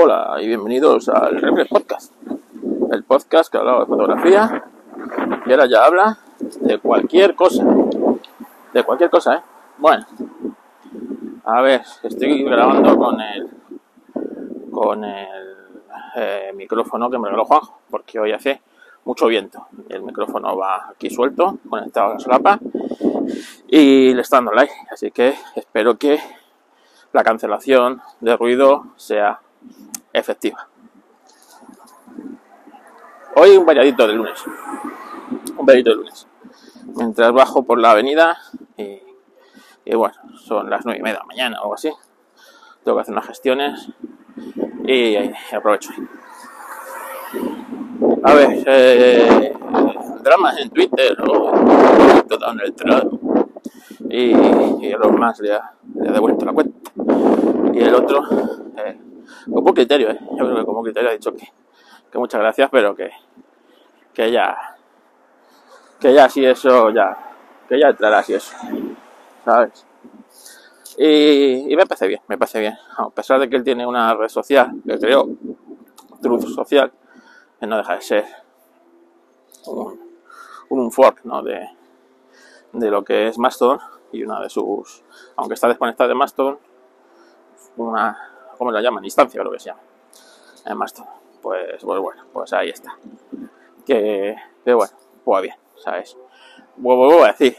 Hola y bienvenidos al Reflex Podcast, el podcast que hablaba de fotografía y ahora ya habla de cualquier cosa, de cualquier cosa, ¿eh? Bueno, a ver, estoy grabando con el con el eh, micrófono que me regaló Juanjo, porque hoy hace mucho viento. El micrófono va aquí suelto, conectado a la solapa y le está dando like, así que espero que la cancelación de ruido sea efectiva. Hoy un valladito de lunes. Un valladito de lunes. Mientras bajo por la avenida y, bueno, son las nueve y media de la mañana o algo así. Tengo que hacer unas gestiones y, y aprovecho. A ver, eh, dramas en Twitter o Donald Trump y, y a los más le ha, le ha devuelto la cuenta. Y el otro, eh, como criterio, ¿eh? creo que criterio ha dicho que, muchas gracias, pero que, que ya, que ya si eso, ya, que ya entrará si eso, ¿sabes? Y, me parece bien, me parece bien, a pesar de que él tiene una red social que creó, Truth Social, que no deja de ser un, un fork. De, de lo que es Mastodon y una de sus, aunque está desconectada de Mastodon, una, ¿cómo lo llaman? Instancia, creo que se llama, en Mastodon. Pues, pues bueno, pues ahí está. Que, bueno, pues bien, ¿sabes? Vuelvo a decir,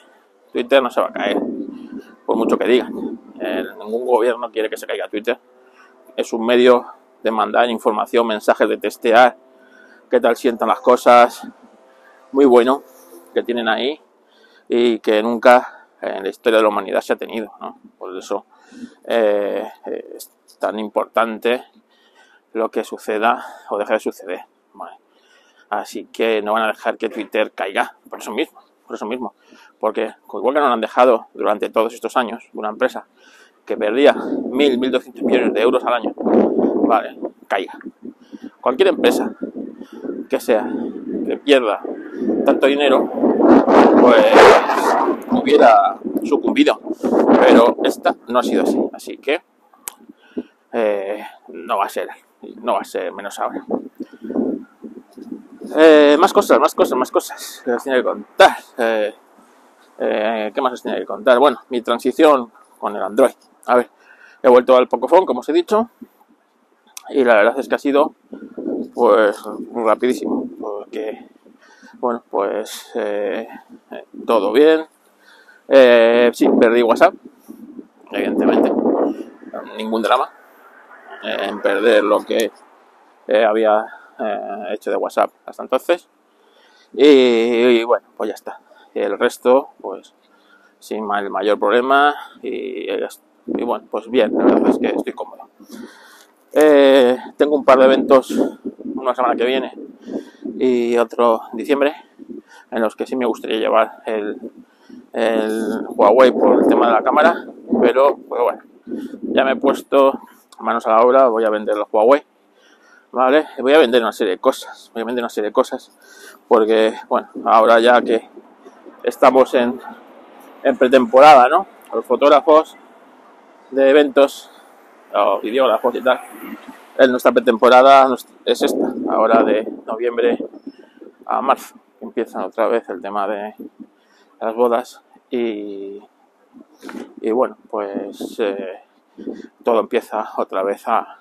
Twitter no se va a caer, por mucho que digan. Eh, ningún gobierno quiere que se caiga Twitter. Es un medio de mandar información, mensajes de testear, qué tal sientan las cosas, muy bueno que tienen ahí y que nunca en la historia de la humanidad se ha tenido, ¿no? Por eso eh, es tan importante lo que suceda o deje de suceder. Así que no van a dejar que Twitter caiga, por eso mismo, por eso mismo. Porque igual que no lo han dejado durante todos estos años, una empresa que perdía 1.000, 1.200 millones de euros al año, vale, caiga. Cualquier empresa que sea, que pierda tanto dinero, pues hubiera sucumbido. Pero esta no ha sido así. Así que eh, no va a ser, no va a ser menos ahora. Eh, más cosas, más cosas, más cosas que os tenía que contar. Eh, eh, ¿Qué más os tenía que contar? Bueno, mi transición con el Android. A ver, he vuelto al Pocophone, como os he dicho, y la verdad es que ha sido pues rapidísimo, porque bueno, pues eh, todo bien. Sí, perdí WhatsApp, evidentemente, ningún drama en perder lo que eh, había hecho de WhatsApp hasta entonces. Y, bueno, pues ya está. El resto, pues sin el mayor problema y, bueno, pues bien, la verdad es que estoy cómodo. Eh, tengo un par de eventos una semana que viene y otro en diciembre en los que sí me gustaría llevar el, el Huawei por el tema de la cámara, pero pues bueno, ya me he puesto manos a la obra, voy a vender el Huawei, ¿vale? Voy a vender una serie de cosas, voy a vender una serie de cosas, porque bueno, ahora ya que estamos en, en pretemporada, ¿no? Los fotógrafos de eventos o videógrafos y tal. En nuestra pretemporada es esta, ahora de noviembre a marzo. Empieza otra vez el tema de las bodas y, y bueno, pues eh, todo empieza otra vez a,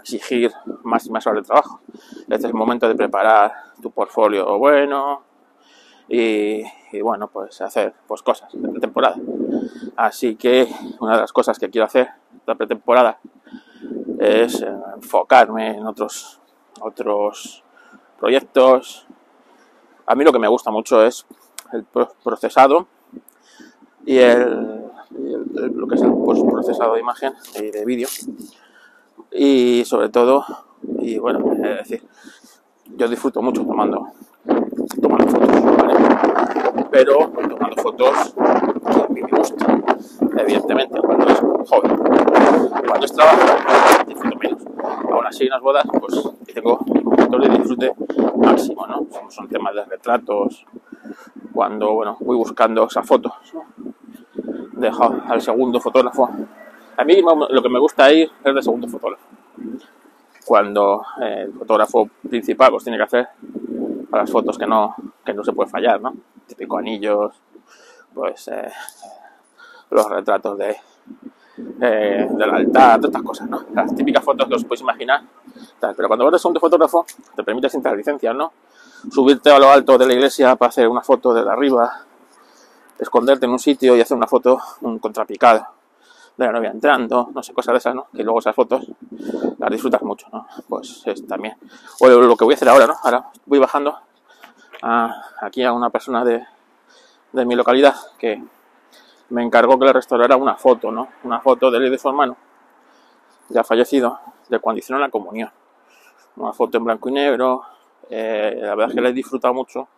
exigir más y más horas de trabajo. Este es el momento de preparar tu portfolio bueno y, y bueno, pues hacer pues cosas de temporada. Así que una de las cosas que quiero hacer la pretemporada es enfocarme en otros otros proyectos. A mí lo que me gusta mucho es el procesado y el, lo que es el procesado de imagen y de vídeo. Y sobre todo y bueno es decir yo disfruto mucho tomando tomando fotos pero tomando fotos a mí me gusta evidentemente cuando es joven. Cuando es trabajo disfruto menos. Aún así en bodas pues tengo un de disfrute máximo no son, temas de retratos cuando bueno voy buscando esas fotos. Dejo al segundo fotógrafo a mí lo que me gusta ir es de segundo fotógrafo cuando eh, el fotógrafo principal pues tiene que hacer las fotos que no, que no se puede fallar, ¿no? Típico anillos, pues eh, los retratos de, eh, del altar, todas estas cosas, ¿no? Las típicas fotos que os podéis imaginar. Pero cuando eres un fotógrafo, te permite sin licencias, ¿no? Subirte a lo alto de la iglesia para hacer una foto de arriba, esconderte en un sitio y hacer una foto, un contrapicado de la novia entrando, no sé, cosas de esas, ¿no? Que luego esas fotos las disfrutas mucho, ¿no? Pues es también. O lo que voy a hacer ahora, ¿no? Ahora voy bajando aquí a una persona de, de mi localidad que me encargó que le restaurara una foto, ¿no? Una foto de él y de su hermano, ya fallecido, de cuando hicieron la comunión. Una foto en blanco y negro, eh, la verdad es que la he disfrutado mucho.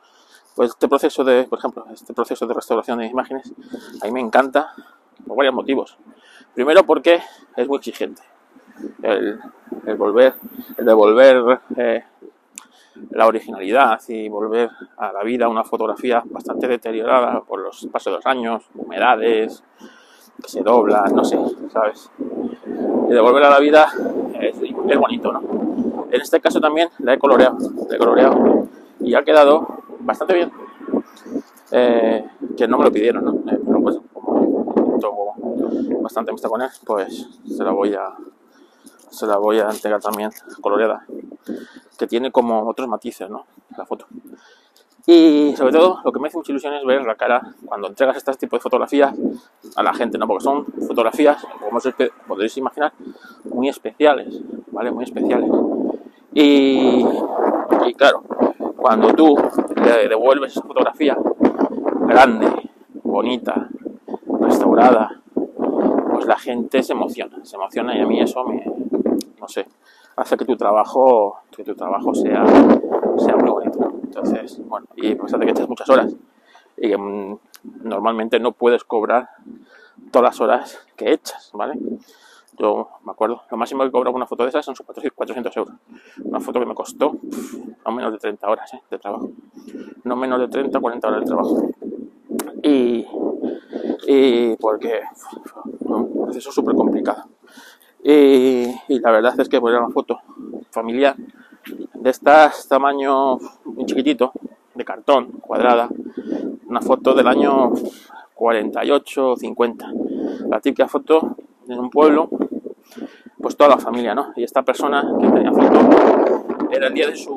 Pues este proceso de, por ejemplo, este proceso de restauración de imágenes, a mí me encanta por varios motivos. Primero porque es muy exigente. El, volver, el devolver eh, la originalidad y volver a la vida una fotografía bastante deteriorada por los pasos de los años, humedades, que se doblan, no sé, ¿sabes? Y devolver a la vida es, es bonito, ¿no? En este caso también la he coloreado, la he coloreado y ha quedado bastante bien. Eh, que no me lo pidieron, ¿no? Eh, pero pues como tengo bastante amistad con él, pues se la voy a se la voy a entregar también coloreada que tiene como otros matices, ¿no? La foto. Y sobre todo, lo que me hace mucha ilusión es ver la cara cuando entregas este tipo de fotografías a la gente, ¿no? Porque son fotografías, como podéis imaginar, muy especiales, ¿vale? Muy especiales. Y, y claro, cuando tú le devuelves esa fotografía grande, bonita, restaurada, pues la gente se emociona, se emociona y a mí eso me, no sé, hace que tu trabajo, que tu trabajo sea, sea muy bonito. Entonces, bueno, y a pesar de que estés muchas horas y mm, normalmente no puedes cobrar todas las horas que echas, ¿vale? Me acuerdo, lo máximo que cobro una foto de esas son 400 euros. Una foto que me costó no menos de 30 horas ¿eh? de trabajo. No menos de 30 40 horas de trabajo. Y, y porque fue un proceso súper complicado. Y, la verdad es que era una foto familiar de estas tamaño muy chiquitito, de cartón, cuadrada, una foto del año 48 o 50. La típica foto en un pueblo, pues toda la familia, ¿no? Y esta persona que tenía foto era el día de su,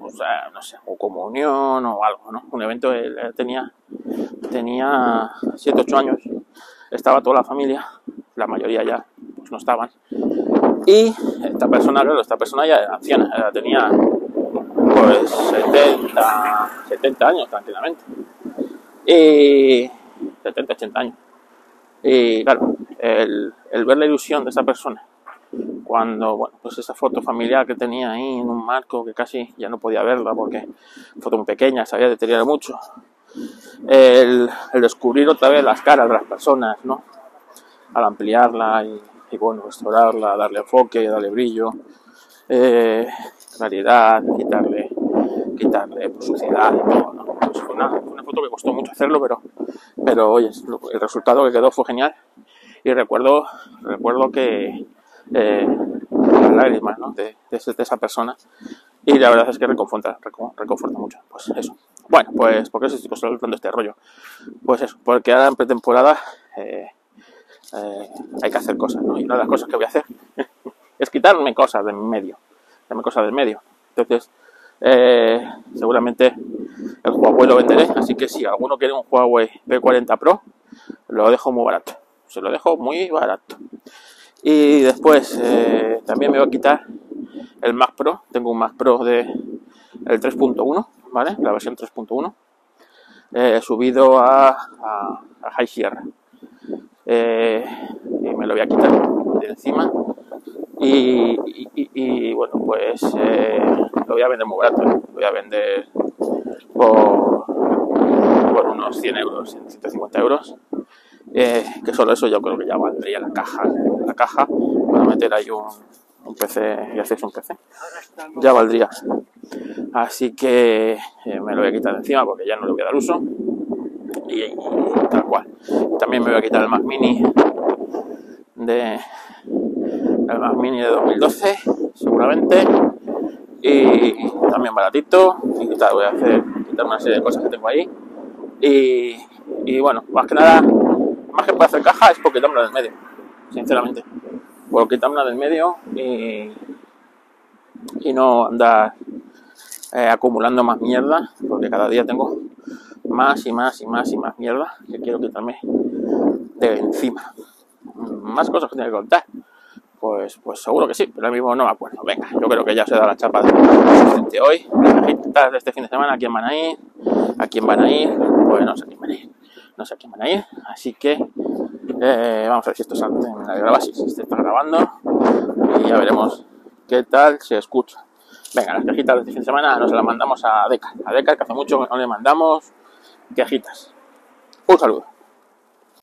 o sea, no sé, o comunión o algo, ¿no? Un evento, él tenía, tenía 7, 8 años, estaba toda la familia, la mayoría ya no estaban. Y esta persona, claro, esta persona ya era anciana, tenía pues 70, 70 años tranquilamente. Y 70, 80 años. Y claro, el, el ver la ilusión de esa persona cuando, bueno, pues esa foto familiar que tenía ahí en un marco que casi ya no podía verla porque foto muy pequeña, se había deteriorado mucho. El, el, descubrir otra vez las caras de las personas, ¿no? Al ampliarla y y bueno, restaurarla, darle enfoque, darle brillo, eh, claridad, quitarle, quitarle pues, suciedad y todo, ¿no? Pues fue, una, foto que costó mucho hacerlo, pero, pero oye, el resultado que quedó fue genial y recuerdo, recuerdo que eh, las lágrimas ¿no? de, de, esa persona y la verdad es que reconforta, reconforta mucho, pues eso. Bueno, pues, ¿por qué os estoy hablando este rollo? Pues eso, porque ahora en pretemporada eh, eh, hay que hacer cosas, ¿no? Y una de las cosas que voy a hacer es quitarme cosas de en medio, quitarme cosas del medio. Entonces, eh, seguramente el Huawei lo venderé, así que si alguno quiere un Huawei P40 Pro, lo dejo muy barato, se lo dejo muy barato. Y después eh, también me voy a quitar el Mac Pro, tengo un Mac Pro de el 3.1, ¿vale? La versión 3.1, he subido a, a, High Sierra. Eh, y me lo voy a quitar de encima. Y, bueno pues eh, lo voy a vender muy barato. Lo voy a vender por, por unos 100 euros 150 euros eh, que solo eso yo creo que ya valdría la caja la caja para meter ahí un, un PC y hacéis un PC ya valdría así que me lo voy a quitar de encima porque ya no le voy a dar uso y, tal cual. También me voy a quitar el Mac Mini de, el Mac Mini de 2012, seguramente. Y también baratito. Y tal, voy a hacer quitar una serie de cosas que tengo ahí. Y, y bueno, más que nada, más que para hacer caja es por quitármelo del medio, sinceramente. Por quitármelo del medio y, no andar eh, acumulando más mierda, porque cada día tengo más y más y más y más mierda que quiero quitarme de encima. Más cosas que tengo que contar. Pues, pues seguro que sí, pero ahora mismo no me acuerdo. Venga, yo creo que ya se da la chapa de hoy. Este fin de semana, ¿a quién van a ir? ¿A quién van a ir? Pues no sé quién van a ir. No sé a quién van a ir. Así que eh, vamos a ver si esto en la grabación, si se está grabando. Y ya veremos qué tal se escucha. Venga, las cajitas de este fin de semana nos las mandamos a Deca. A Deca, que hace mucho que no le mandamos quejitas. Un saludo.